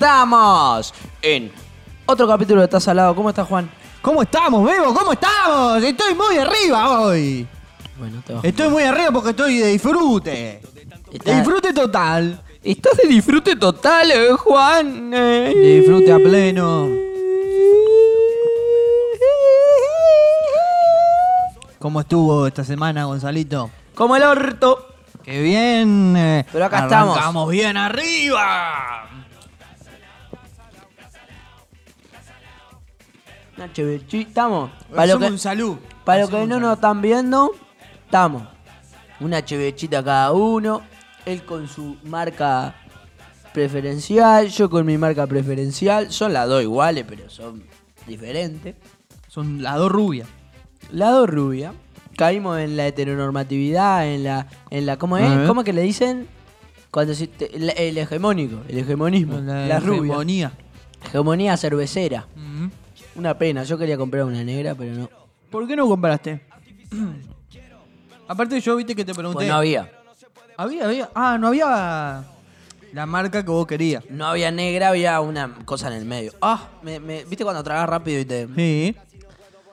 Estamos en otro capítulo de Estás Salado. ¿Cómo estás, Juan? ¿Cómo estamos, Bebo? ¿Cómo estamos? Estoy muy arriba hoy. Bueno, te. Estoy muy arriba porque estoy de disfrute. De Estás- disfrute total. Estás de disfrute total, eh, Juan. Eh. De disfrute a pleno. ¿Cómo estuvo esta semana, Gonzalito? Como el orto. ¡Qué bien! eh, Pero acá estamos. Estamos bien arriba. Estamos. Para lo que, un salud. para lo Hacemos que no nos están viendo, estamos. Una chevechita cada uno. Él con su marca preferencial. Yo con mi marca preferencial. Son las dos iguales, pero son diferentes. Son las dos rubias. La dos rubia. Caímos en la heteronormatividad, en la. en la ¿Cómo es? ¿Cómo que le dicen? Cuando se el, el hegemónico, el hegemonismo. La, La, rubia. hegemonía. Hegemonía cervecera. Mm. Una pena, yo quería comprar una negra, pero no. ¿Por qué no compraste? Aparte yo viste que te pregunté. Pues no había. Había, había. Ah, no había la marca que vos querías. No había negra, había una cosa en el medio. Ah, me, me- ¿viste cuando tragas rápido y te. Sí.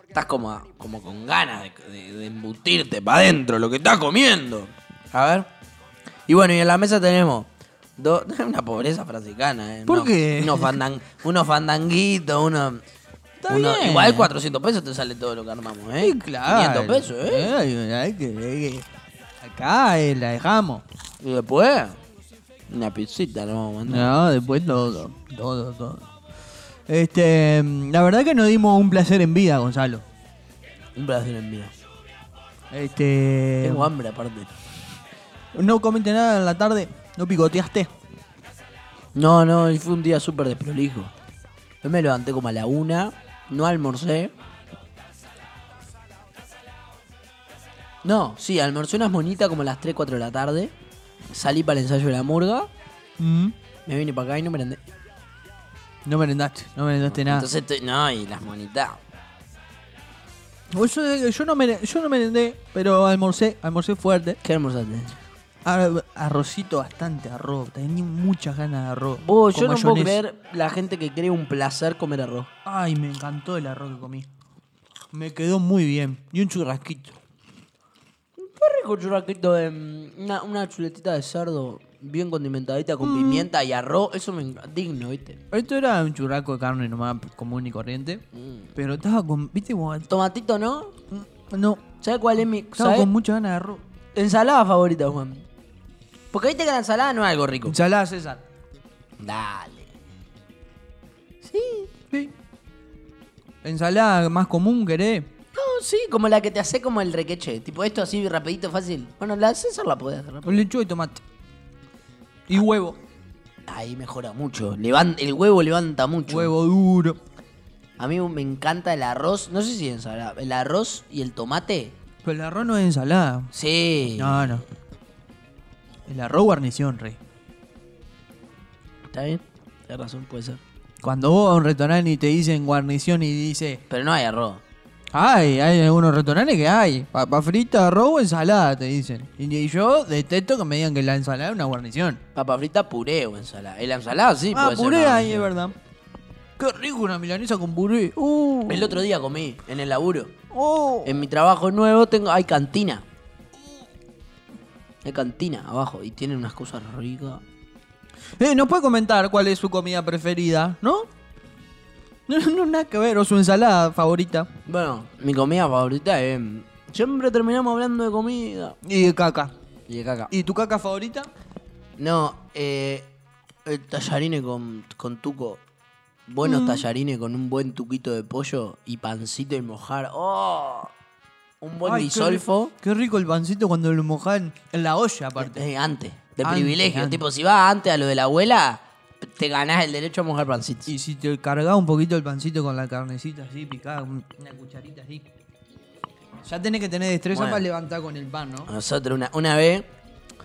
Estás como, como con ganas de, de- de embutirte para adentro lo que estás comiendo. A ver. Y bueno, y en la mesa tenemos dos. Una pobreza franciscana, ¿eh? ¿Por Unos- qué? Unos, fandan- unos fandanguitos, unos. Está uno- bien. igual 400 pesos te sale todo lo que armamos, ¿eh? Sí, claro. 500 pesos, ¿eh? Ay, que- Acá eh, la dejamos. Y después. Una pizzita nos vamos a mandar. No, después todo. Todo, todo. Este, la verdad que nos dimos un placer en vida, Gonzalo. Un placer en vida. Este. Tengo hambre aparte. No comiste nada en la tarde, no picoteaste. No, no, y fue un día súper desprolijo. Yo me levanté como a la una, no almorcé. No, sí, almorcé unas monitas como a las 3, 4 de la tarde. Salí para el ensayo de la murga, Mm. me vine para acá y no merendé. No merendaste, no merendaste nada. Entonces, estoy- no, y las monitas. Vos, Yo, yo no mere- yo no merendé, pero almorcé, almorcé fuerte. ¿Qué almorzaste? Ar- arrocito, bastante arroz. Tenía muchas ganas de arroz. Vos, yo no puedo creer la gente que cree un placer comer arroz. Ay, me encantó el arroz que comí. Me quedó muy bien. Y un churrasquito. Qué rico churrasquito de mm, una, una chuletita de cerdo bien condimentadita Mm. con pimienta y arroz. Eso me digno, ¿viste? Esto era un churrasco de carne nomás común y corriente. Mm. Pero estaba con. ¿Viste? Tomatito, ¿no? No. ¿Sabes cuál es mi Estaba ¿sabes? con muchas ganas de arroz. ensalada favorita, Juan? Porque viste que la ensalada no es algo rico. Ensalada César. Dale. Sí. Ensalada más común, querés. No, sí, como la que te hace como el requeche. Tipo esto así rapidito, fácil. Bueno, la César la podés hacer rápido. Con lechuga y tomate. Y huevo. Ahí mejora mucho. Levan- el huevo levanta mucho. Huevo duro. A mí me encanta el arroz. No sé si ensalada. El arroz y el tomate. Pero el arroz no es ensalada. Sí. No, no. El arroz guarnición, rey. ¿Está bien? Tienes razón, puede ser. Cuando vos a un restaurante y te dicen guarnición y dice, Pero no hay arroz. ay, hay algunos restaurantes que hay, papa frita, arroz o ensalada, te dicen. Y, y yo detesto que me digan que la ensalada es una guarnición. Papa frita, puré o ensalada. El ensalada sí ah, puede ser puré una ahí, es verdad. Qué rico una milanesa con puré. Uh, El otro día comí en el laburo. oh. En mi trabajo nuevo tengo hay cantina. Hay cantina abajo y tienen unas cosas ricas. Eh, ¿Nos puede comentar cuál es su comida preferida, no? No, no, nada que ver, o su ensalada favorita. Bueno, mi comida favorita es... Siempre terminamos hablando de comida. Y de caca. Y de caca. ¿Y tu caca favorita? No, eh... el tallarines con, con tuco. Buenos tallarines con un buen tuquito de pollo y pancito y mojar. ¡Oh! Un buen Ay, disolfo. Qué, rico el pancito cuando lo mojan en la olla, aparte. Antes, de Antes, privilegio. antes. Tipo, si vas antes a lo de la abuela, te ganás el derecho a mojar pancitos. Y si te cargas un poquito el pancito con la carnecita así, picada, un- una cucharita así. Ya tenés que tener destreza Bueno. para levantar con el pan, ¿no? Nosotros una, una vez,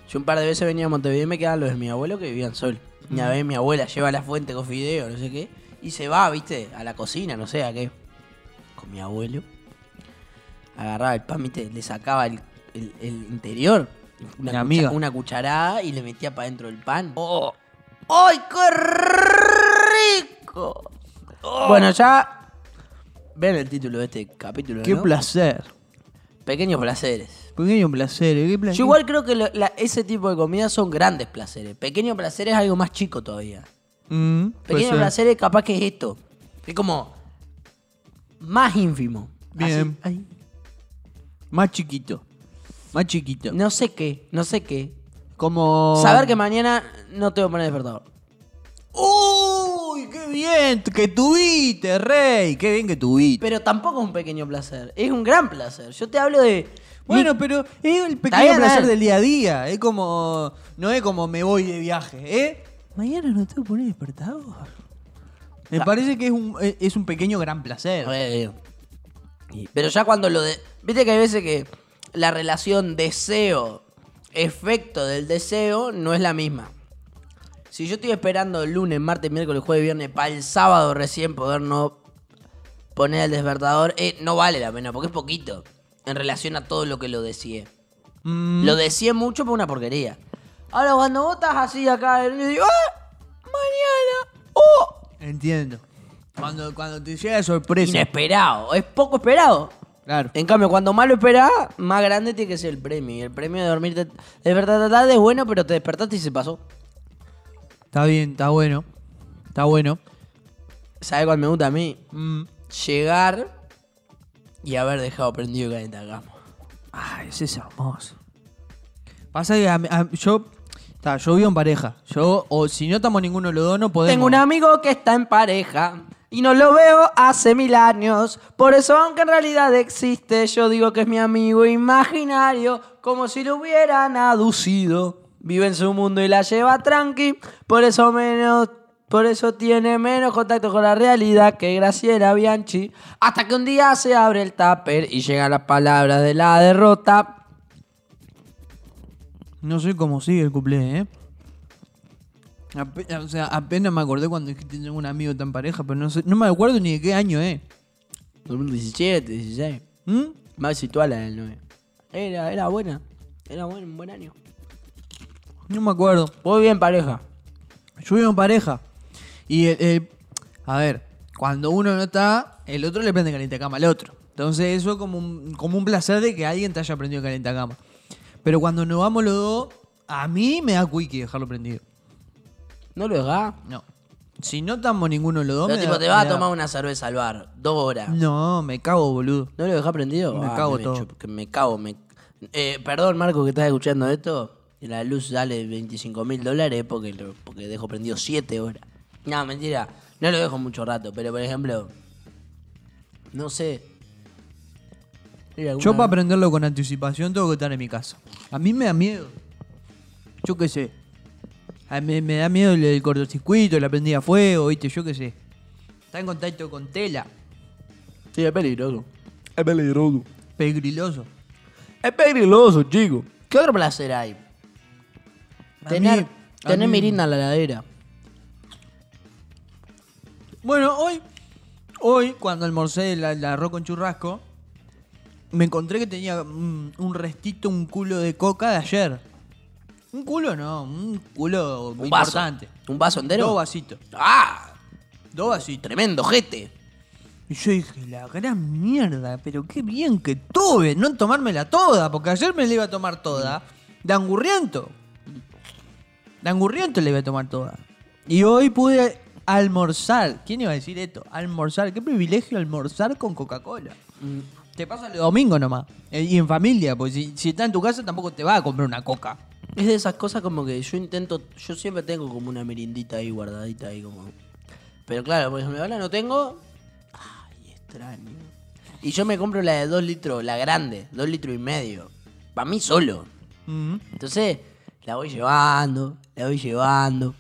yo un par de veces venía a Montevideo y me quedaban los de mi abuelo que vivían sol. Una vez mi abuela lleva la fuente con fideo, no sé qué, y se va, viste, a la cocina, no sé a qué. Con mi abuelo. Agarraba el pan, viste, le sacaba el, el- el interior, una, cucha- amiga. una cucharada y le metía para dentro del pan. ¡Oh! ¡Ay, qué rico! Bueno, ya ven el título de este capítulo, Qué ¿no? placer. Pequeños placeres. Pequeño placer, ¿eh? qué placer. Yo igual creo que lo- la- ese tipo de comidas son grandes placeres. Pequeño placer es algo más chico todavía. Mm, puede Pequeño ser. placer es capaz que es esto. Es como más ínfimo. Bien. Así, ahí. Más chiquito. Más chiquito. No sé qué, no sé qué. Como. Saber que mañana no te voy a poner despertador. ¡Uy! ¡Qué bien que tuviste, rey! ¡Qué bien que tuviste! Pero tampoco es un pequeño placer. Es un gran placer. Yo te hablo de. Bueno, pero es el pequeño bien, placer del día a día. Es como. No es como me voy de viaje, ¿eh? Mañana no te voy a poner despertador. Me parece que es un, es- un pequeño gran placer. Pero ya cuando lo de. Viste que hay veces que la relación deseo-efecto del deseo no es la misma. Si yo estoy esperando el lunes, martes, miércoles, jueves, viernes, para el sábado recién poder no poner el despertador, eh, no vale la pena, porque es poquito en relación a todo lo que lo deseé. Mm, Lo deseé mucho por una porquería. Ahora, cuando vos estás así acá, y digo, ¡ah! Mañana, ¡oh! entiendo. Cuando, cuando te llega sorpresa. Inesperado, es poco esperado. Claro. En cambio, cuando más lo esperás, más grande tiene que ser el premio. Y el premio de dormirte, despertarte tarde es bueno, pero te despertaste y se pasó. Está bien, está bueno. Está bueno. ¿Sabes cuál me gusta a mí? Mm. Llegar y haber dejado prendido el calentacama. Ay, ese es hermoso. Pasa que a- a- yo. ta, yo vivo en pareja. Yo, o si no estamos ninguno de los dos, no podemos. Tengo un amigo que está en pareja y no lo veo hace mil años. Por eso, aunque en realidad existe, yo digo que es mi amigo imaginario, como si lo hubieran aducido. Vive en su mundo y la lleva tranqui, por eso menos. Por eso tiene menos contacto con la realidad que Graciela Bianchi. Hasta que un día se abre el tupper y llegan las palabras de la derrota. No sé cómo sigue el cuplé, ¿eh? Ape- o sea, apenas me acordé cuando dijiste tengo un amigo tan pareja, pero no sé, no me acuerdo ni de qué año, ¿eh? 2017, 16. ¿Mm? Más situal en el 9. Era, era buena. Era buen, un buen año. No me acuerdo. Muy bien, pareja. Yo vivo en pareja. Y, eh, eh, a ver, cuando uno no está, el otro le prende cama al otro. Entonces eso es como un, como un placer de que alguien te haya prendido cama. Pero cuando nos vamos los dos, a mí me da quickie dejarlo prendido. No lo dejás. No. Si no estamos ninguno de los dos, me tipo, da- te vas a da- tomar una cerveza al bar. Dos horas. No, me cago, boludo. ¿No lo dejás prendido? Me Ah, cago me todo. chup- que me cago. Me... Eh, perdón, Marco, que estás escuchando esto. Y La luz sale 25 mil dólares porque, lo- porque dejo prendido 7 horas. No, mentira. No lo dejo mucho rato. Pero, por ejemplo... No sé. Mira, Yo para prenderlo con anticipación tengo que estar en mi casa. A mí me da miedo. Yo qué sé. A mí me da miedo el, el cortocircuito, la prendida a fuego, viste, yo qué sé. Está en contacto con tela. Sí, es peligroso. Es peligroso. Pegriloso. Es peligroso, chico. ¿Qué otro placer hay? A Tener, mí- tener mí- mirinda en la heladera. Bueno, hoy, hoy cuando almorcé el, el arroz con churrasco, me encontré que tenía un, un restito, un culo de coca de ayer. Un culo no, un culo Un vaso. importante. ¿Un vaso entero? Dos vasitos. ¡Ah! Dos vasitos. Tremendo, jete. Y yo dije, la gran mierda, pero qué bien que tuve, no tomármela toda, porque ayer me la iba a tomar toda, de angurriento. De angurriento le iba a tomar toda. Y hoy pude almorzar. ¿Quién iba a decir esto? Almorzar. Qué privilegio almorzar con Coca-Cola. Te pasa el domingo nomás. Eh, Y en familia, pues si, si estás en tu casa tampoco te va a comprar una coca. Es de esas cosas como que yo intento, yo siempre tengo como una merindita ahí guardadita ahí como. Pero claro, por ejemplo, ahora no tengo. Ay, extraño. Y yo me compro la de 2 litros, la grande, 2 litros y medio. Para mí solo. Entonces, la voy llevando, la voy llevando.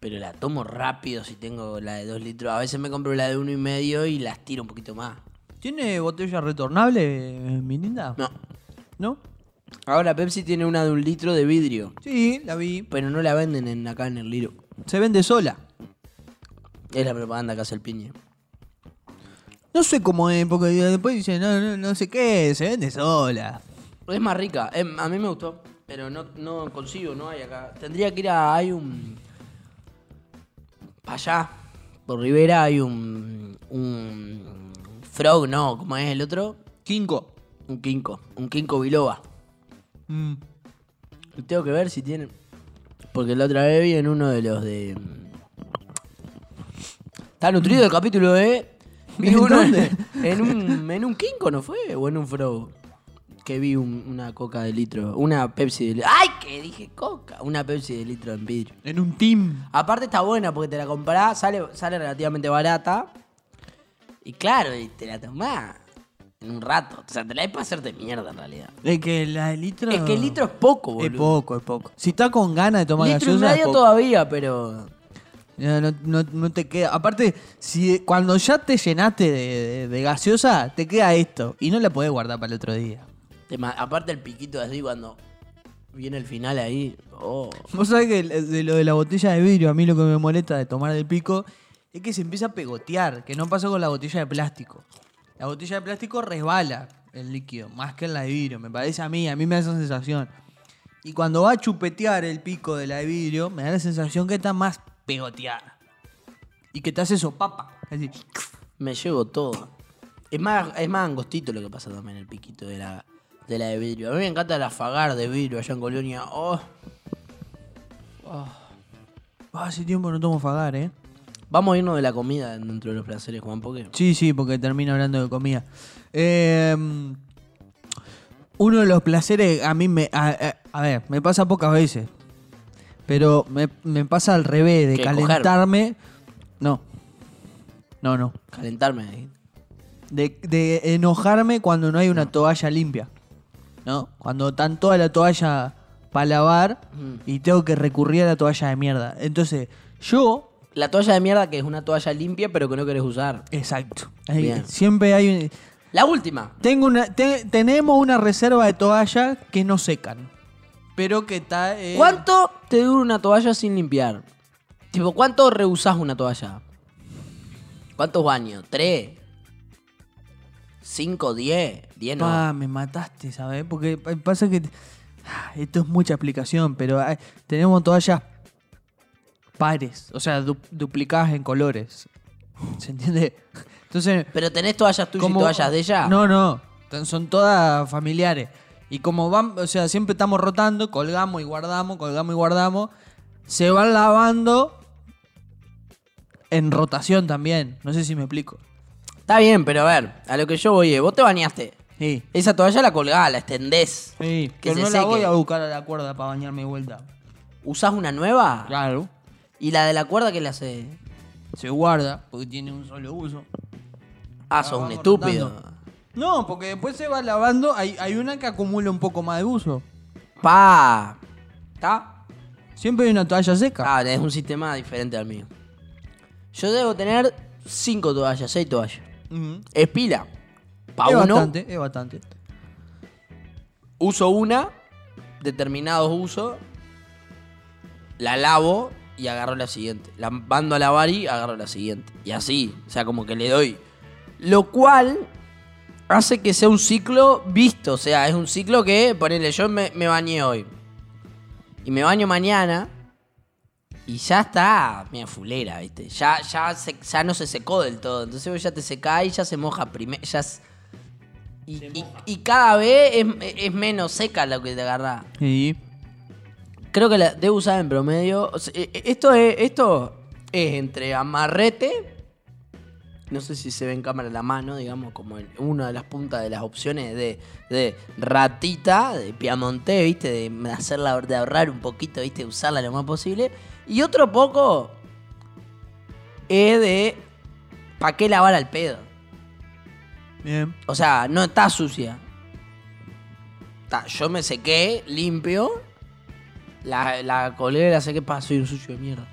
Pero la tomo rápido si tengo la de 2 litros. A veces me compro la de uno y medio y las tiro un poquito más. ¿Tiene botella retornable, eh, mi linda? No. ¿No? Ahora Pepsi tiene una de un litro de vidrio. Sí, la vi. Pero no la venden en, acá en el Liro. Se vende sola. Es la propaganda que hace el piñe. No sé cómo es, porque después dicen, no, no, no sé qué, se vende sola. Es más rica. Em, a mí me gustó. Pero no, no consigo, no hay acá. Tendría que ir a. Hay un. Allá. Por Rivera hay un. Un. Frog, no. ¿Cómo es el otro? Kinko. Un quinco. Un quinco biloba. Mm. Tengo que ver si tienen. Porque la otra vez vi en uno de los de. Está nutrido el capítulo de. Vi ¿En uno dónde? En un, en un quinco, ¿no fue? O en un frog. Que vi un- una coca de litro. Una Pepsi de litro. ¡Ay! Que dije coca. Una Pepsi de litro en vidrio. En un team. Aparte está buena porque te la comprás, sale, sale relativamente barata. Y claro, y te la tomás un rato. O sea, te la es para hacerte mierda en realidad. Es que la de litro. Es que el litro es poco, boludo. Es poco, es poco. Si estás con ganas de tomar litro y gaseosa. es poco. todavía, pero. No, no- no te queda. Aparte, si cuando ya te llenaste de, de- de gaseosa, te queda esto. Y no la podés guardar para el otro día. aparte el piquito así cuando viene el final ahí. Oh. Vos sabés que de lo de la botella de vidrio, a mí lo que me molesta de tomar del pico es que se empieza a pegotear, que no pasa con la botella de plástico. La botella de plástico resbala el líquido, más que en la de vidrio, me parece a mí, a mí me da esa sensación. Y cuando va a chupetear el pico de la de vidrio, me da la sensación que está más pegoteada. Y que te hace sopapa. Así. Me llevo todo. Es más, es más angostito lo que pasa también el piquito de la, de la de vidrio. A mí me encanta la fagar de vidrio allá en Colonia. Oh. Ah, hace tiempo no tomo fagar, ¿eh? Vamos a irnos de la comida dentro de los placeres, Juan, porque. Sí, sí, porque termino hablando de comida. Eh, uno de los placeres a mí me... A, a- a ver, me pasa pocas veces. Pero me, me pasa al revés, de ¿Qué, calentarme... No. No, no. Calentarme. De, de enojarme cuando no hay una toalla limpia. ¿No? Cuando están toda la toalla para lavar Mm. y tengo que recurrir a la toalla de mierda. Entonces, yo La toalla de mierda que es una toalla limpia pero que no querés usar. Exacto. Ahí, Bien. siempre hay un- La última. tengo una te- tenemos una reserva de toallas que no secan. Pero que está eh, ¿Cuánto te dura una toalla sin limpiar? Tipo, ¿cuánto reusás una toalla? ¿Cuántos baños? ¿Tres? ¿Cinco? ¿Diez? ¿Diez no? Pa, me mataste, ¿sabes? Porque pa- pasa que ah, esto es mucha explicación, pero hay- tenemos toallas pares, o sea, du- duplicadas en colores. ¿Se entiende? Entonces, ¿Pero tenés toallas tuyas y como- toallas de ella? No, no. Son todas familiares. Y como van, o sea, siempre estamos rotando, colgamos y guardamos, colgamos y guardamos. Se van lavando en rotación también. No sé si me explico. Está bien, pero a ver, a lo que yo voy es, vos te bañaste. Sí. Esa toalla la colgás, la extendés. Sí, Que que se no la voy a buscar a la cuerda para bañarme de vuelta. ¿Usás una nueva? Claro. ¿Y la de la cuerda que la hace? Se guarda porque tiene un solo uso. Ah, sos un estúpido. rotando. No, porque después se va lavando. Hay, hay una que acumula un poco más de uso. Pa. ¿Está? Siempre hay una toalla seca. Ah, es un sistema diferente al mío. Yo debo tener cinco toallas, seis toallas. Ujú. Es pila. Pa' es uno, bastante, es bastante. uso una, determinados usos, la lavo y agarro la siguiente. La mando a lavar y agarro la siguiente. Y así, o sea, como que le doy. Lo cual hace que sea un ciclo visto. O sea, es un ciclo que, ponele, yo me, me bañé hoy. Y me baño mañana. Y ya está, mira, fulera, ¿viste? Ya, ya, se- ya no se secó del todo. Entonces vos ya te secás y ya se moja primero. Ya es- y, y- y cada vez es, es menos seca lo que te agarra. Sí. Creo que la debo usar en promedio. o sea, e- e- esto, es, esto es entre amarrete. No sé si se ve en cámara la mano, digamos, como una de las puntas de las opciones de, de ratita, de piamonté, ¿viste? De hacerla, de ahorrar un poquito, ¿viste? Usarla lo más posible. Y otro poco es de. ¿Para qué lavar al pedo? Bien. O sea, no está sucia. Yo me sequé, limpio. La, la colgué, la sequé, pa, soy un sucio de mierda.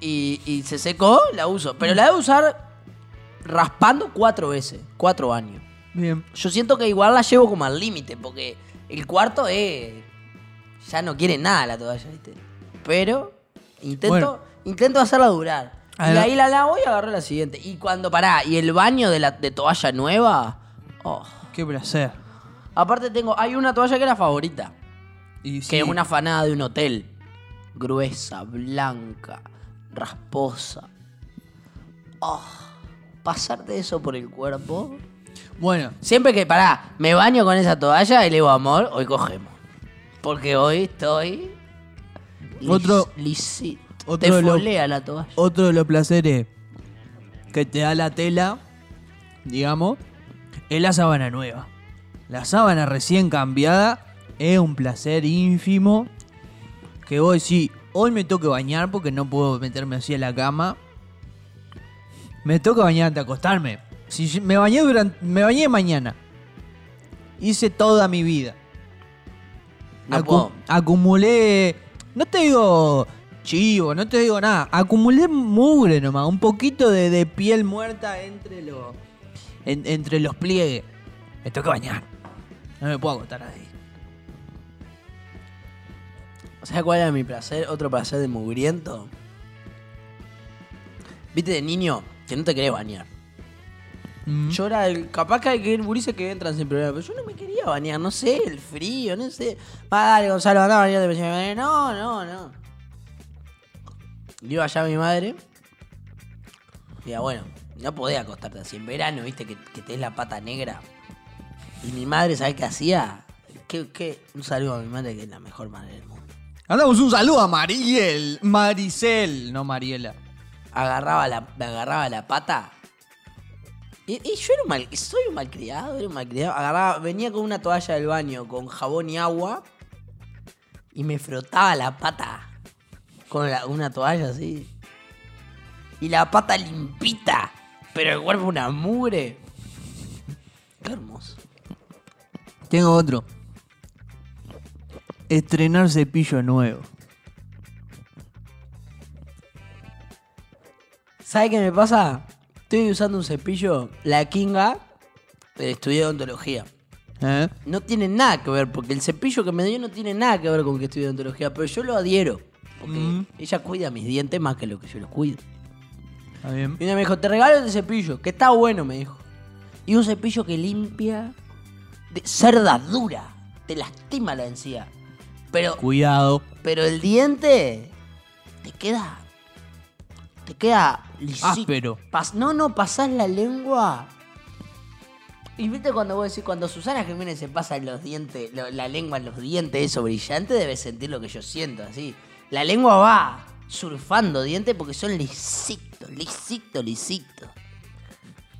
y, y se secó, la uso. Pero la debo usar raspando cuatro veces, cuatro años. Bien. Yo siento que igual la llevo como al límite, porque el cuarto es. Ya no quiere nada la toalla, ¿viste? Pero intento, Bueno. intento hacerla durar. Y ahí la lavo y agarro la siguiente. Y cuando pará, y el baño de la de toalla nueva. Oh. Qué placer. Aparte tengo, hay una toalla que era favorita. Y Que es una fanada de un hotel. Gruesa, blanca, rasposa. Oh, pasarte eso por el cuerpo. Bueno, Siempre que, pará, me baño con esa toalla y le digo, amor, hoy cogemos. Porque hoy estoy... Otro- otro Te de lo- folea la toalla. otro de los placeres que te da la tela, digamos, es la sábana nueva. La sábana recién cambiada es un placer ínfimo que vos decís, hoy me toca bañar porque no puedo meterme así a la cama. Me toca bañar antes de acostarme. Si me bañé durante, me bañé mañana. Hice toda mi vida. No Acu- puedo. acumulé. No te digo chivo, no te digo nada. Acumulé mugre nomás. Un poquito de, de piel muerta entre los. en- entre los pliegues. Me toca bañar. No me puedo acostar ahí. ¿Sabes cuál era mi placer? Otro placer de mugriento. Viste de niño que no te querés bañar. Mm. Yo era el. Capaz que hay que ir que entran sin problema. Pero yo no me quería bañar, no sé, el frío, no sé. Va, dale, Gonzalo, anda a bañarte. No, no, no. Iba allá mi madre. Ya, bueno, no podía acostarte así. En verano, viste, que, que tenés la pata negra. Y mi madre, ¿sabes qué hacía? ¿Qué, qué? Un saludo a mi madre, que es la mejor madre del mundo. Andamos un saludo a Mariel. Maricel, no Mariela. agarraba la, me agarraba la pata. Y, y yo era un mal, soy un malcriado, era un malcriado. Agarraba, venía con una toalla del baño con jabón y agua y me frotaba la pata con la- una toalla así. Y la pata limpita, pero el cuerpo una mugre. Qué hermoso. Tengo otro. Estrenar cepillo nuevo. ¿Sabe qué me pasa? Estoy usando un cepillo, la Kinga, del estudio de odontología. ¿Eh? No tiene nada que ver, porque el cepillo que me dio no tiene nada que ver con que estudio odontología, pero yo lo adhiero. Porque Mm. ella cuida mis dientes más que lo que yo los cuido. Está bien. Y una me dijo, te regalo este cepillo, que está bueno, me dijo. Y un cepillo que limpia de cerda dura. Te lastima la encía. Pero, Cuidado. pero el diente te queda. Te queda lisito. Áspero. Pas- no, no, pasás la lengua. Y viste cuando vos decís, cuando Susana Jiménez se pasa los dientes, lo- la lengua en los dientes, eso brillante, debe sentir lo que yo siento, así. La lengua va surfando dientes porque son lisitos, lisitos, lisitos.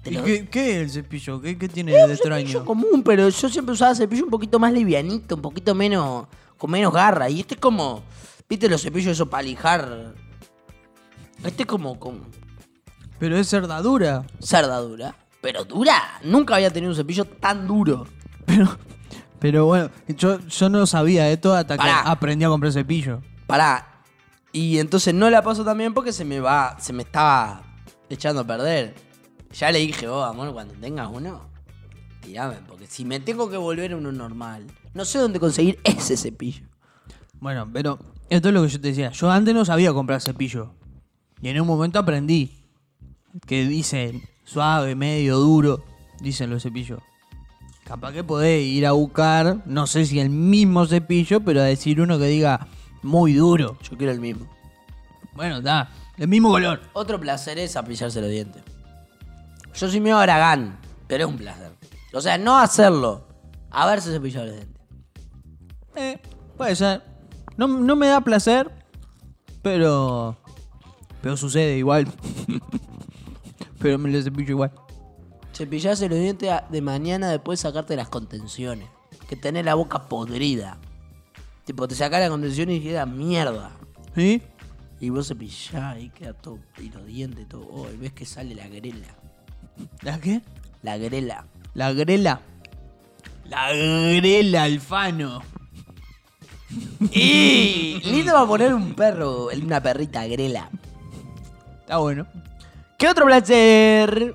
Te ¿Y lo- qué, qué es el cepillo? ¿Qué, qué tiene de extraño? cepillo común, pero yo siempre usaba cepillo un poquito más livianito, un poquito menos, con menos garra. Y este es como, viste los cepillos esos para lijar. Este es como con Pero es cerdadura. cerda dura. Pero dura. Nunca había tenido un cepillo tan duro. Pero, pero bueno, yo, yo no sabía esto hasta Pará. que aprendí a comprar cepillo. Pará. Y entonces no la paso también porque se me va, se me estaba echando a perder. Ya le dije, vos, amor, cuando tengas uno, tirame. Porque si me tengo que volver a uno normal, no sé dónde conseguir ese cepillo. Bueno, pero esto es lo que yo te decía. Yo antes no sabía comprar cepillo. Y en un momento aprendí. Que dicen suave, medio, duro. Dicen los cepillos. Capaz que podés ir a buscar, no sé si el mismo cepillo, pero a decir uno que diga muy duro. Yo quiero el mismo. Bueno, da, el mismo color. Otro placer es apillarse los dientes. Yo soy medio aragán, pero es un placer. O sea, no hacerlo, haberse cepillado los dientes. Eh, puede ser. No, no me da placer, pero. Pero sucede igual. pero me lo cepillo igual. Cepillarse los dientes de mañana después de sacarte las contenciones. Que tenés la boca podrida. Tipo, te sacás la contención y queda mierda. ¿Sí? Y vos cepillás y queda todo. Y los dientes, todo. Oh, y ves que sale la grela. ¿La qué? La grela. La grela. La grela, Alfano. ¡Y! Lindo va a poner un perro, una perrita grela. Está bueno. ¿Qué otro placer?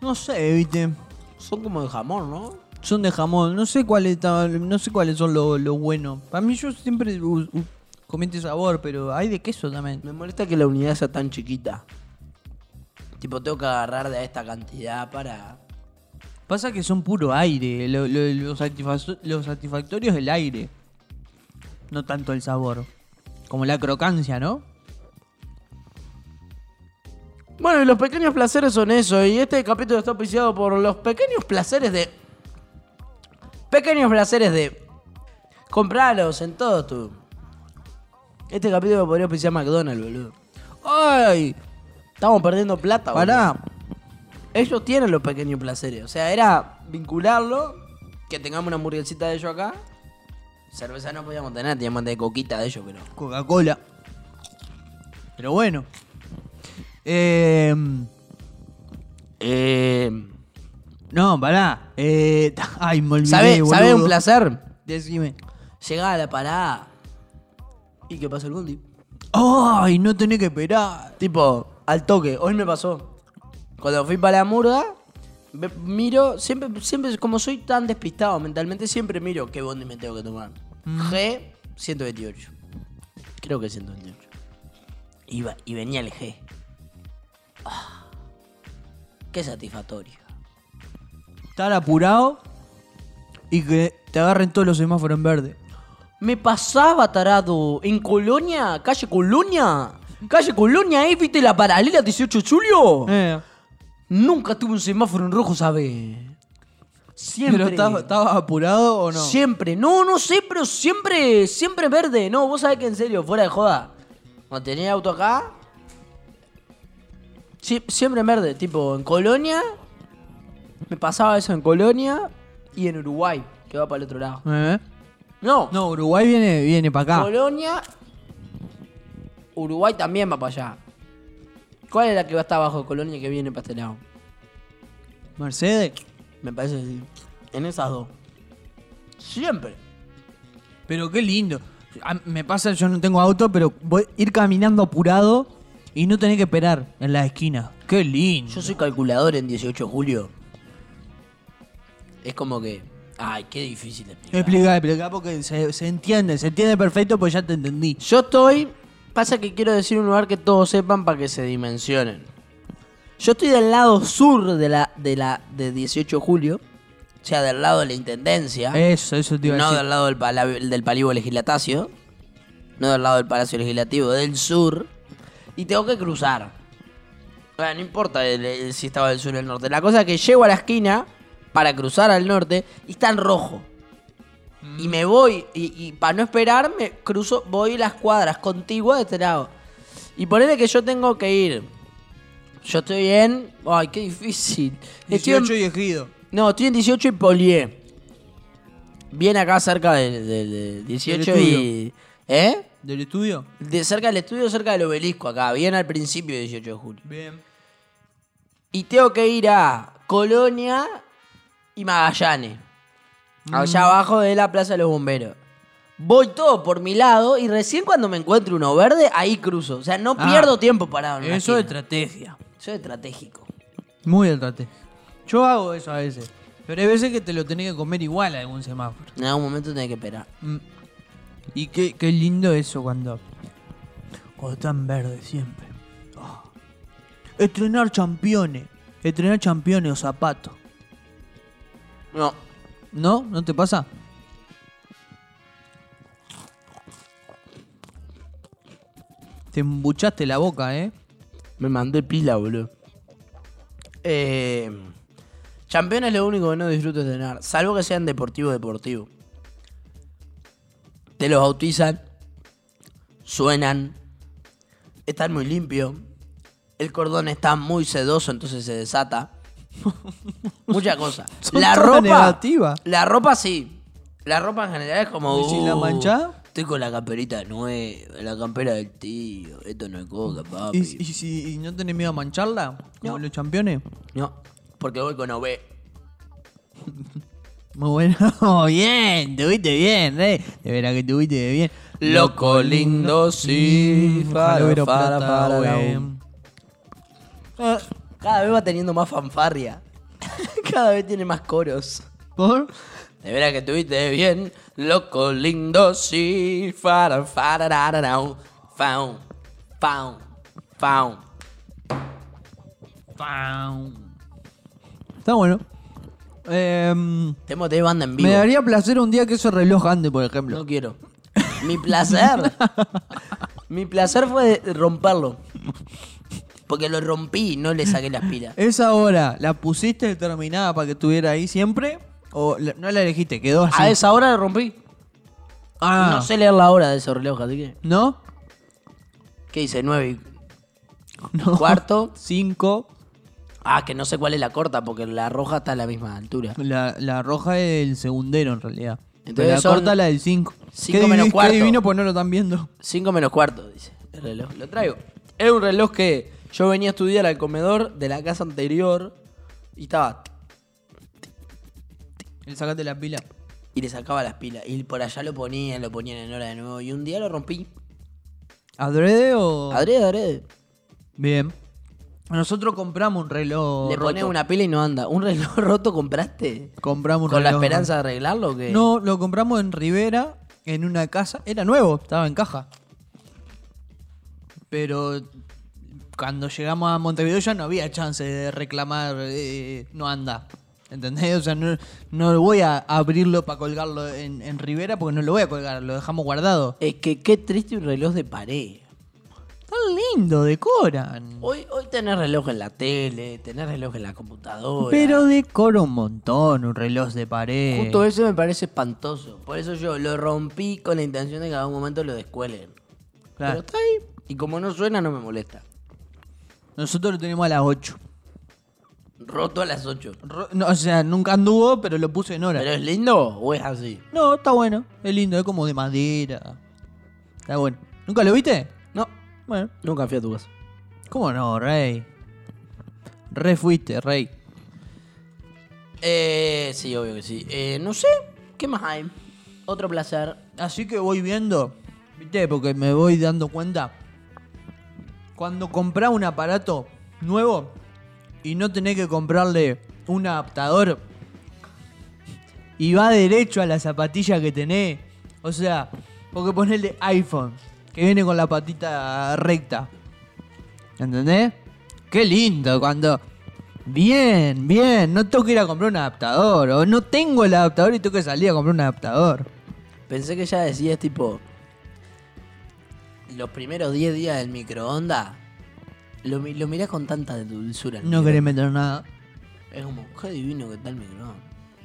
No sé, viste. Son como de jamón, ¿no? Son de jamón. No sé cuáles no sé cuáles son los lo buenos. Para mí yo siempre uh, uh, comí este sabor, pero hay de queso también. Me molesta que la unidad sea tan chiquita. Tipo, tengo que agarrar de esta cantidad para... Pasa que son puro aire. Lo, lo- los, satisfac- los satisfactorios el aire. No tanto el sabor. Como la crocancia, ¿no? Bueno, y los pequeños placeres son eso. Y este capítulo está auspiciado por los pequeños placeres de... Pequeños placeres de... Compralos en todo tu... Este capítulo podría auspiciar McDonald's, boludo. ¡Ay! Estamos perdiendo plata, boludo. Pará. Ellos tienen los pequeños placeres. O sea, era vincularlo, que tengamos una hamburguesita de ellos acá. Cerveza no podíamos tener, teníamos de coquita de ellos, pero. Coca-Cola. Pero bueno. Eh, Eh. no, pará. Eh, ay, me olvidé, ¿Sabe, boludo. ¿Sabe un placer? Decime. Llegar a la parada. ¿Y qué pasa el bondi? Ay, no tenés que esperar. Tipo, al toque. Hoy me pasó. Cuando fui para la murga, miro, siempre, siempre, como soy tan despistado mentalmente, siempre miro qué bondi me tengo que tomar. G 128. Creo que 128. Iba, y venía el G. Ah, qué satisfactorio. Estar apurado y que te agarren todos los semáforos en verde. Me pasaba, tarado, en Colonia, calle Colonia. Calle Colonia, ahí, ¿viste la paralela 18 de julio? Eh, Nunca tuve un semáforo en rojo, ¿sabes? Siempre. ¿Pero estabas estabas apurado o no? Siempre. No, no sé, pero siempre, siempre verde. No, vos sabés que en serio, fuera de joda. Cuando tenía auto acá, siempre en verde. Tipo, en Colonia, me pasaba eso en Colonia y en Uruguay, que va para el otro lado. Eh, No, No, Uruguay viene, viene para acá. Colonia, Uruguay también va para allá. ¿Cuál es la que va a estar abajo de Colonia que viene para este lado? Mercedes. Me parece que sí. En esas dos. Siempre. Pero qué lindo. A- Me pasa, yo no tengo auto, pero voy a ir caminando apurado y no tener que esperar en la esquina. Qué lindo. Yo soy calculador en 18 de julio. Es como que. Ay, qué difícil de explicar. Explica, explica porque se, se entiende, se entiende perfecto, pues ya te entendí. Yo estoy. Pasa que quiero decir un lugar que todos sepan para que se dimensionen. Yo estoy del lado sur de la, de la de 18 de julio. O sea, del lado de la intendencia. Eso, eso te iba a no decir. del lado del, pala- del palivo legislatacio. No del lado del Palacio Legislativo, del sur. Y tengo que cruzar. Bueno, no importa el- el- si estaba del sur o del norte. La cosa es que llego a la esquina para cruzar al norte y está en rojo. Y me voy, y, para no esperar, me cruzo, voy las cuadras contiguas de este lado. Y ponele que yo tengo que ir. Yo estoy en. Ay, qué difícil. Estoy en- 18 y ejido. no, estoy en 18 y Polié. Bien acá cerca del de, de 18 Del y. ¿Eh? ¿Del estudio? De cerca del estudio, cerca del obelisco, acá, bien al principio de 18 de julio. Bien. Y tengo que ir a Colonia y Magallanes. Allá abajo de la Plaza de los Bomberos. Voy todo por mi lado y recién cuando me encuentro uno verde, ahí cruzo. O sea, no Ah, pierdo tiempo parado en una Eso es esquina. estrategia. Eso es estratégico. Muy estrategia. Yo hago eso a veces. Pero hay veces que te lo tenés que comer igual a algún semáforo. En algún momento tenés que esperar. Mm. Y qué, qué lindo eso cuando. Cuando está en verde siempre. Ah. Estrenar championes. Estrenar championes o zapatos. No. ¿No? ¿No te pasa? Te embuchaste la boca, ¿eh? Me mandé pila, boludo. Eh, Campeón es lo único que no disfruto de tener. Salvo que sean deportivo deportivo. Te los bautizan. Suenan. Están muy limpios. El cordón está muy sedoso, entonces se desata. Muchas cosas. Son La ropa. La ropa sí. La ropa en general es como. ¿Y si la "Uh, manchás? Estoy con la camperita nueva, la campera del tío. Esto no es coca, papi. ¿Y, y si y no tenés miedo a mancharla? Como No. los championes. No, porque voy con OB. Muy bueno. bien, tuviste bien, Rey. De veras que tuviste bien. Loco lindo, sí. Fara, güey. Ah, Cada vez va teniendo más fanfarria. Cada vez tiene más coros. ¿Por? De veras que tuviste bien. Loco lindo, sí. Fara, fara, ra, ra, ra. Faun, faun, faun. Está bueno. Em, Tenemos de banda en vivo. me daría placer un día que ese reloj ande, por ejemplo. No quiero. Mi placer. mi placer fue romperlo. Porque lo rompí y no le saqué las pilas. ¿Esa hora la pusiste determinada para que estuviera ahí siempre? ¿O la- no la elegiste? Quedó así. A esa hora lo rompí. Ah, No sé leer la hora de ese reloj, así que. ¿No? ¿Qué dice? ¿Nueve y No. cuarto? Cinco. Ah, que no sé cuál es la corta, porque la roja está a la misma altura. La, la roja es el segundero en realidad. Entonces la son corta la del 5. cinco menos cuarto. Qué divino, pues no lo están viendo. Cinco menos cuarto, dice el reloj. Lo traigo. Es un reloj que yo venía a estudiar al comedor de la casa anterior y estaba. El sacate la pila. Y le sacaba las pilas. Y por allá lo ponían, lo ponían en hora de nuevo. Y un día lo rompí. ¿Adrede o...? Adrede, adrede. Bien. Nosotros compramos un reloj Le roto. pones una pila y no anda. ¿Un reloj roto compraste? Compramos un ¿Con la reloj esperanza de arreglarlo o qué? No, lo compramos en Rivera, en una casa. Era nuevo, estaba en caja. Pero cuando llegamos a Montevideo ya no había chance de reclamar, eh, no anda. ¿Entendés? O sea, no, no voy a abrirlo para colgarlo en, en Rivera porque no lo voy a colgar, lo dejamos guardado. Es que qué triste un reloj de pared. Tan lindo, decoran. Hoy, hoy tenés reloj en la tele, tenés reloj en la computadora. Pero decora un montón un reloj de pared. Justo eso me parece espantoso. Por eso yo lo rompí con la intención de que a algún momento lo descuelen. Claro. Pero está ahí. Y como no suena, no me molesta. Nosotros lo tenemos a las 8. Roto a las 8. Ro- no, o sea, nunca anduvo, pero lo puse en hora. ¿Pero es lindo o es así? No, está bueno. Es lindo, es como de madera. Está bueno. ¿Nunca lo viste? No, Bueno. nunca fui a tu casa. ¿Cómo no, Rey? Re fuiste, Rey. Eh, sí, obvio que sí. Eh, no sé, ¿qué más hay? Otro placer. Así que voy viendo, ¿viste? Porque me voy dando cuenta. Cuando comprás un aparato nuevo y no tenés que comprarle un adaptador y va derecho a la zapatilla que tenés. O sea, porque ponerle iPhone, que viene con la patita recta. ¿Entendés? Qué lindo cuando... Bien, bien, no tengo que ir a comprar un adaptador. O no tengo el adaptador y tengo que salir a comprar un adaptador. Pensé que ya decías tipo. Los primeros 10 días del microondas. Lo, mi- lo mirás con tanta dulzura. el No querés microondas. meter nada. Es como, qué divino que está el microondas.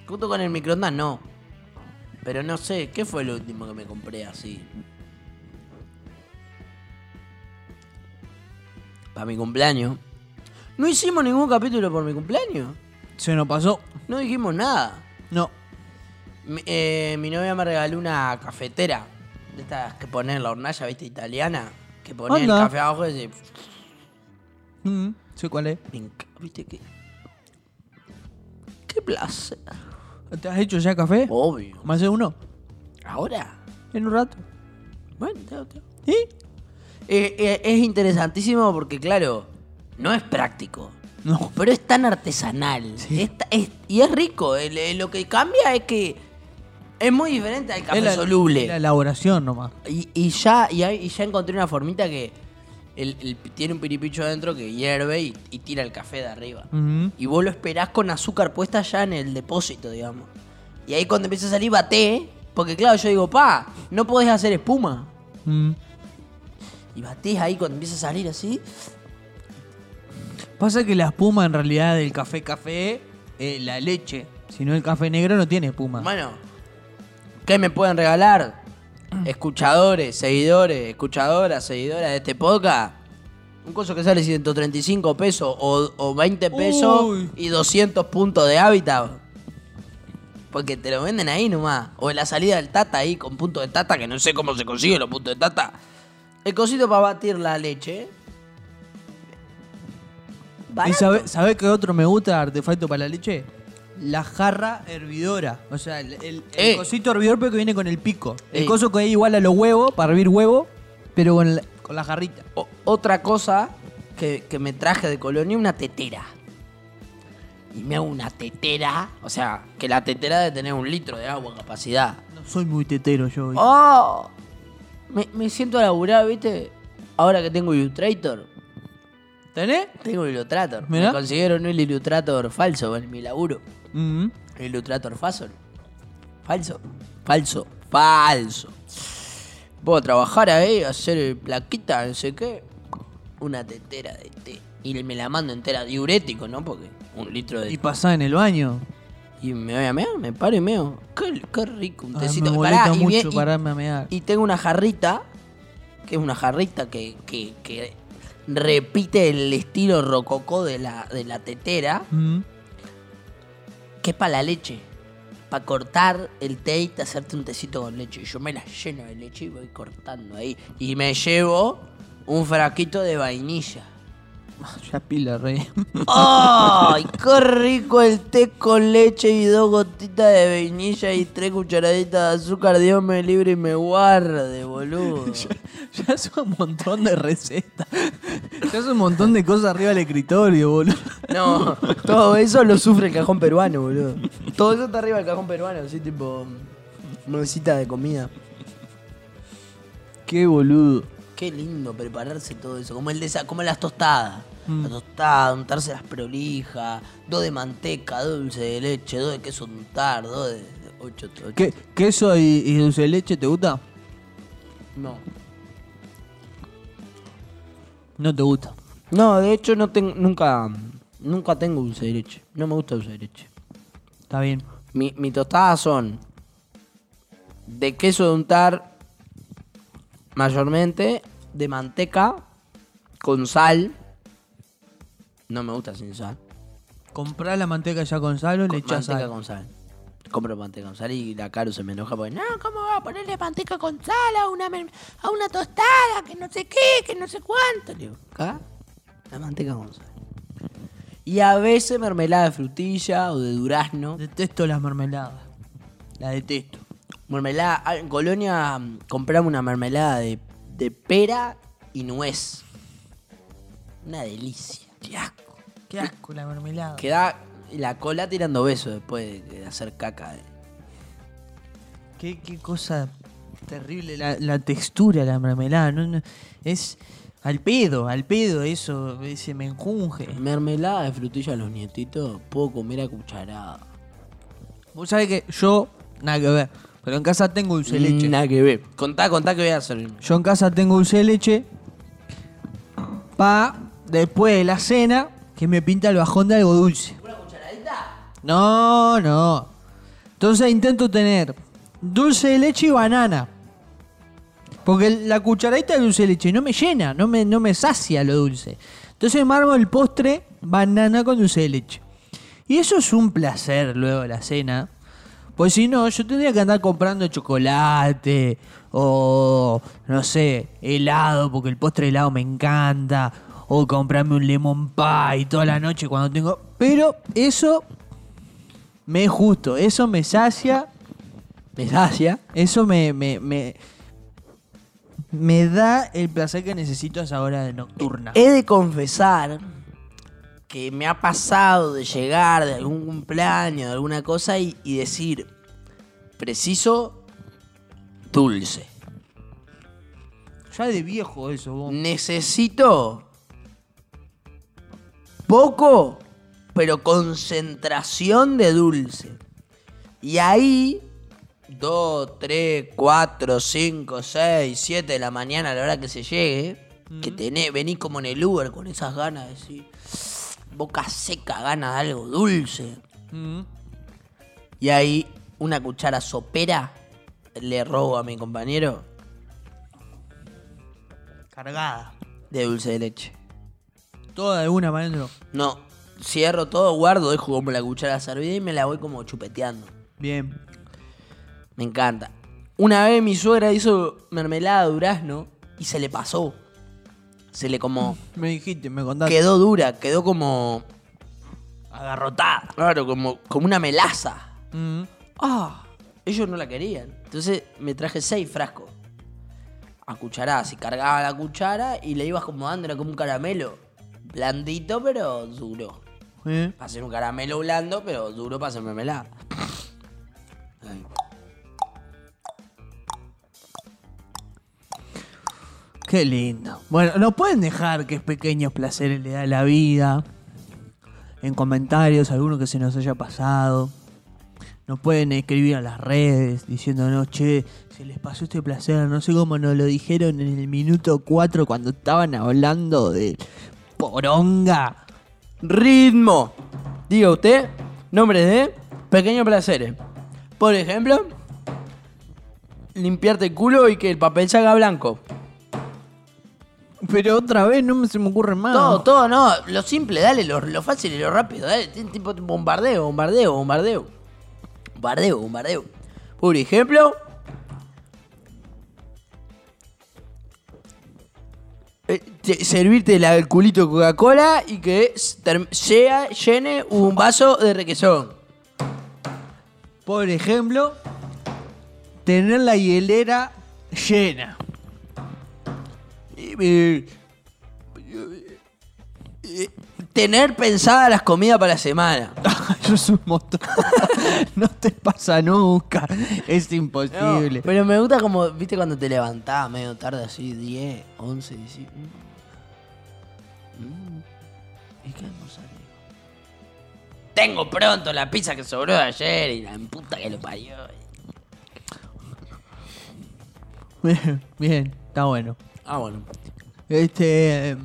Junto con el microondas, no. Pero no sé, ¿qué fue lo último que me compré así? Para mi cumpleaños. No hicimos ningún capítulo por mi cumpleaños. Se nos pasó. No dijimos nada. No. Mi, eh, mi novia me regaló una cafetera. De estas que pone en la hornalla, ¿viste? Italiana. Que pone el Anda. café abajo y se... Mm, sé cuál es. me ¿Viste qué? Qué placer. ¿Te has hecho ya café? Obvio. ¿Más de uno? ¿Ahora? En un rato. Bueno, te- te- ¿Sí? Eh, eh, es interesantísimo porque, claro, no es práctico. No. Pero es tan artesanal. Es ta- es- y es rico. El- lo que cambia es que es muy diferente al café Es la- soluble. La elaboración nomás. Y, y ya, y, hay- y ya encontré una formita que el- el- tiene un piripicho adentro que hierve y, y tira el café de arriba. Ujú. Y vos lo esperás con azúcar puesta ya en el depósito, digamos. Y ahí cuando empieza a salir, bate. Porque claro, yo digo, pa, no podés hacer espuma. Mm. Y batés ahí cuando empieza a salir así. Pasa que la espuma en realidad del café café es la leche. Si no el café negro no tiene espuma. Bueno, ¿qué me pueden regalar? Escuchadores, seguidores, escuchadoras, seguidoras de este podcast. Un coso que sale 135 pesos o, o 20 pesos Uy. y 200 puntos de hábitat. Porque te lo venden ahí nomás. O en la salida del Tata ahí con puntos de Tata, que no sé cómo se consigue los puntos de Tata. El cosito para batir la leche. ¿Y Barato. sabe, sabe qué otro me gusta artefacto para la leche? La jarra hervidora. O sea, el, el- el Eh. cosito hervidor pero que viene con el pico. El Eh. coso que es igual a los huevos, para hervir huevo, pero con la, con la jarrita. O- otra cosa que, que me traje de Colonia, una tetera. Y me hago una tetera. O sea, que la tetera debe tener un litro de agua capacidad. No soy muy tetero yo. ¿viste? ¡Oh! Me, me siento a laburar, ¿viste? Ahora que tengo Illustrator. ¿Tenés? Tengo Illustrator. Mirá. Me consiguieron el Illustrator falso en mi laburo. Mm. El Illustrator falso. Falso. Falso. Falso. Puedo trabajar ahí, hacer plaquita, no sé qué. Una tetera de té. Y me la mando entera diurético, ¿no? Porque un litro de Y pasá en el baño. Y me voy a mear, me paro y meo. Qué, qué rico, un Ah, tecito. me Y pará, y mucho y- pararme a mear. y tengo una jarrita, que es una jarrita que, que, que repite el estilo rococó de la, de la tetera, Mm. Que es para la leche. Para cortar el té y te hacerte un tecito con leche. Y yo me la lleno de leche y voy cortando ahí. Y me llevo un frasquito de vainilla. Ya pila, rey. ¡Ay! ¡Qué rico el té con leche y dos gotitas de vainilla y tres cucharaditas de azúcar! Dios me libre y me guarde, boludo. ya es un montón de recetas. ya es un montón de cosas arriba del escritorio, boludo. No, todo eso lo sufre el cajón peruano, boludo. Todo eso está arriba del cajón peruano, así tipo. Mesita de comida. Qué boludo. Qué lindo prepararse todo eso. Como, el desa- como las tostadas. Mm. La tostada, untarse las prolijas. Dos de manteca, dos de dulce de leche, dos de queso untar, dos de. de ocho, ocho- ¿Qué, ¿Queso y, y dulce de leche te gusta? No. No te gusta. No, de hecho no tengo, nunca, nunca tengo dulce de leche. No me gusta dulce de leche. Está bien. Mi, mi tostadas son de queso de untar mayormente, de manteca con sal. No me gusta sin sal. Comprá la manteca ya con sal o le echás manteca sal. con sal. Compro manteca con sal y la Caro se me enoja porque no, ¿cómo va a ponerle manteca con sal a una, a una tostada? Que no sé qué, que no sé cuánto. Le digo, acá, la manteca con sal. Y a veces mermelada de frutilla o de durazno. Detesto las mermeladas. La detesto. Mermelada, ah, en Colonia mm, compramos una mermelada de, de pera y nuez. Una delicia. Qué asco. Qué asco la mermelada. Queda la cola tirando besos después de, hacer caca. Qué, qué cosa terrible la, la textura de la mermelada. no, no, es al pedo, al pedo eso, ese menjunje. Mermelada de frutilla a los nietitos, puedo comer a cucharada. Vos sabés que yo, nada que ver, pero en casa tengo dulce de leche. Nada que ver. Contá, contá que voy a hacer. Yo en casa tengo dulce de leche pa después de la cena que me pinta el bajón de algo dulce. ¿Una cucharadita? No, no. Entonces intento tener dulce de leche y banana. Porque la cucharadita de dulce de leche no me llena, no me, no me sacia lo dulce. Entonces me armo el postre banana con dulce de leche. Y eso es un placer luego de la cena. Pues si no, yo tendría que andar comprando chocolate o, no sé, helado, porque el postre helado me encanta. O comprarme un lemon pie toda la noche cuando tengo... Pero eso me es justo, eso me sacia, Me sacia. eso me, me, me, me da el placer que necesito a esa hora de nocturna. He de confesar que me ha pasado de llegar de algún cumpleaños, de alguna cosa y, y decir, preciso dulce. Ya de viejo eso, vos. Necesito poco, pero concentración de dulce. Y ahí, 2, 3, 4, 5, 6, 7 de la mañana a la hora que se llegue, que tenés, venís como en el Uber con esas ganas de decir, boca seca, ganas de algo dulce. Y ahí, una cuchara sopera, le robo a mi compañero Cargada. de dulce de leche. Toda de una, maestro. No, cierro todo, guardo, dejo como la cuchara servida y me la voy como chupeteando. Bien. Me encanta. Una vez mi suegra hizo mermelada de durazno y se le pasó. Se le como... Me dijiste, me contaste. Quedó dura, quedó como... Agarrotada. Claro, como, como una melaza. Mm. Ah, ellos no la querían. Entonces me traje seis frascos. A cucharadas. Y cargaba la cuchara y le iba acomodando, era como un caramelo. Blandito, pero duro. ¿Eh? Para hacer un caramelo blando, pero duro para hacer mermelada. Ay. Qué lindo. Bueno, no pueden dejar que pequeños placeres le da la vida. En comentarios, alguno que se nos haya pasado. Nos pueden escribir a las redes diciéndonos, che, se les pasó este placer. No sé cómo nos lo dijeron en el minuto 4 cuando estaban hablando de poronga. Ritmo. Diga usted, nombres de pequeños placeres. Por ejemplo, limpiarte el culo y que el papel salga blanco. Pero otra vez no me se me ocurre más. Todo, todo, no. Lo simple, dale, lo, lo fácil y lo rápido. Dale, tipo bombardeo, bombardeo, bombardeo. Bombardeo, bombardeo. Por ejemplo. Servirte el culito de Coca-Cola y que sea, llene un vaso de requesón. Por ejemplo, tener la hielera llena. Eh, eh, tener pensadas las comidas para la semana. Eso es un montón. no te pasa nunca. Es No, imposible. pero me gusta como, viste, cuando te levantás medio tarde, así, 10, 11, 10. Tengo pronto la pizza que sobró de ayer y la puta que lo parió. Bien, bien, está bueno. Ah, bueno. Este.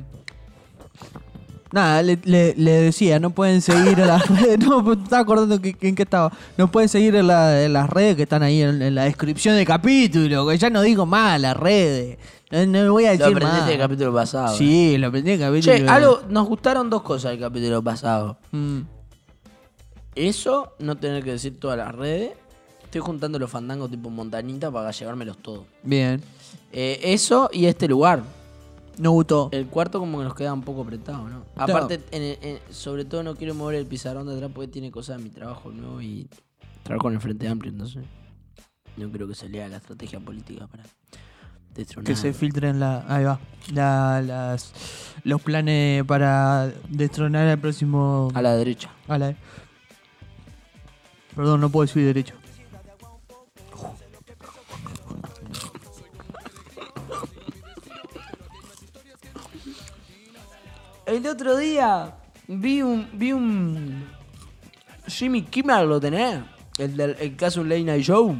Nada, le, le- le decía, no pueden seguir en las redes. No, me estaba acordando que, que en qué estaba. No pueden seguir en, la- en las redes que están ahí en, en la descripción del capítulo. Que ya no digo más las redes. No, no voy a Lo decir aprendiste más. del capítulo pasado. eh. Sí, lo aprendí en el capítulo. Che, algo, nos gustaron dos cosas del capítulo pasado. Mm, Eso, no tener que decir todas las redes. Estoy juntando los fandangos tipo montanita para llevármelos todos. bien. Eh, eso y este lugar. No gustó. El cuarto como que nos queda un poco apretado, ¿no? Aparte, en el- en- sobre todo no quiero mover el pizarrón de atrás porque tiene cosas de mi trabajo nuevo y trabajo en el Frente Amplio, entonces no creo que se lea la estrategia política para destronar. Que se filtren la, ahí va, la- las, los planes para destronar al próximo... a la derecha. a la- Perdón, no puedo decir derecho. El otro día vi un vi un Jimmy Kimmel lo tenés, el del el que hace un late night show.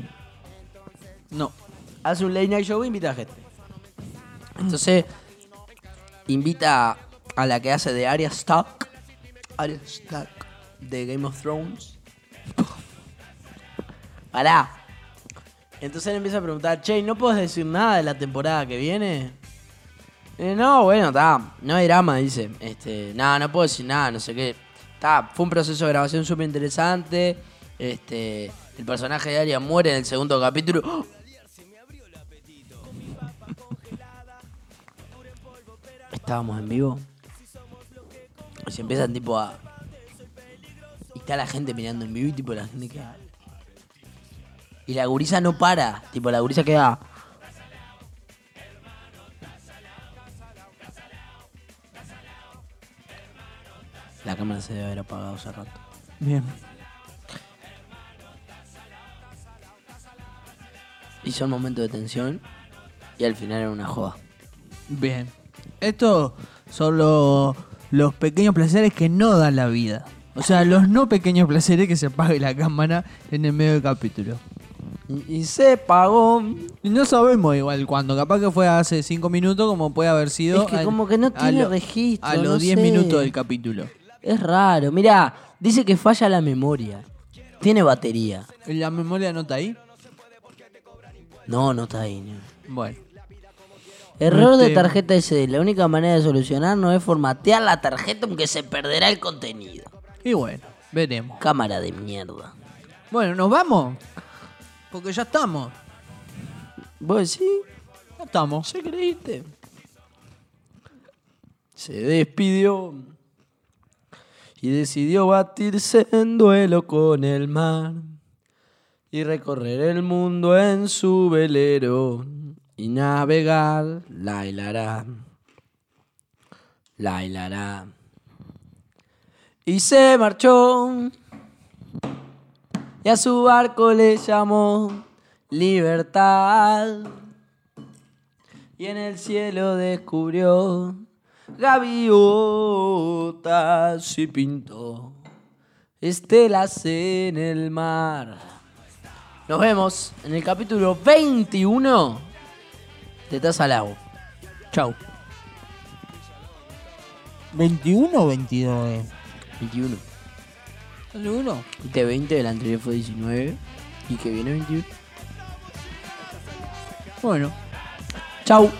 No. hace un late night show e invita a gente. Entonces, invita a la que hace de Arya Stark. Arya Stark de Game of Thrones. Pará. Entonces él empieza a preguntar, che, ¿no puedes decir nada de la temporada que viene? Eh, no, bueno, está. No hay drama, dice. Este, nada, no puedo decir nada, no sé qué. Está, fue un proceso de grabación súper interesante. Este, el personaje de Arya muere en el segundo capítulo. ¡Oh! Estábamos en vivo. Y se empiezan tipo a. Y está la gente mirando en vivo y tipo la gente queda. Y la gurisa no para. Tipo, la gurisa queda. La cámara se debe haber apagado hace rato. Bien. Hizo un momento de tensión. Y al final era una joda. Bien. Estos son lo- los pequeños placeres que no dan la vida. O sea, los no pequeños placeres que se apague la cámara en el medio del capítulo. Y, y se pagó. Y no sabemos igual cuándo. Capaz que fue hace 5 minutos como puede haber sido... Es que al- como que no a tiene lo- registro, A los no 10 sé. minutos del capítulo. Es raro. Mira, dice que falla la memoria. Tiene batería. ¿La memoria no está ahí? No, no está ahí. no. Bueno. Error de Este- tarjeta SD. La única manera de solucionar no es formatear la tarjeta aunque se perderá el contenido. Y bueno, veremos. Cámara de mierda. Bueno, ¿nos vamos? Porque ya estamos. ¿Vos sí? Ya estamos. ¿Ya creíste? Se despidió. y decidió batirse en duelo con el mar y recorrer el mundo en su velero y navegar la hilará, la hilará. Y se marchó y a su barco le llamó libertad y en el cielo descubrió gaviotas y pintó estelas en el mar. Nos vemos en el capítulo 21 de Taza al Agua. Chau. 21 o 22, eh. 21. Seguro. De 20, del anterior fue 19. Y que viene 21. Bueno. Chau.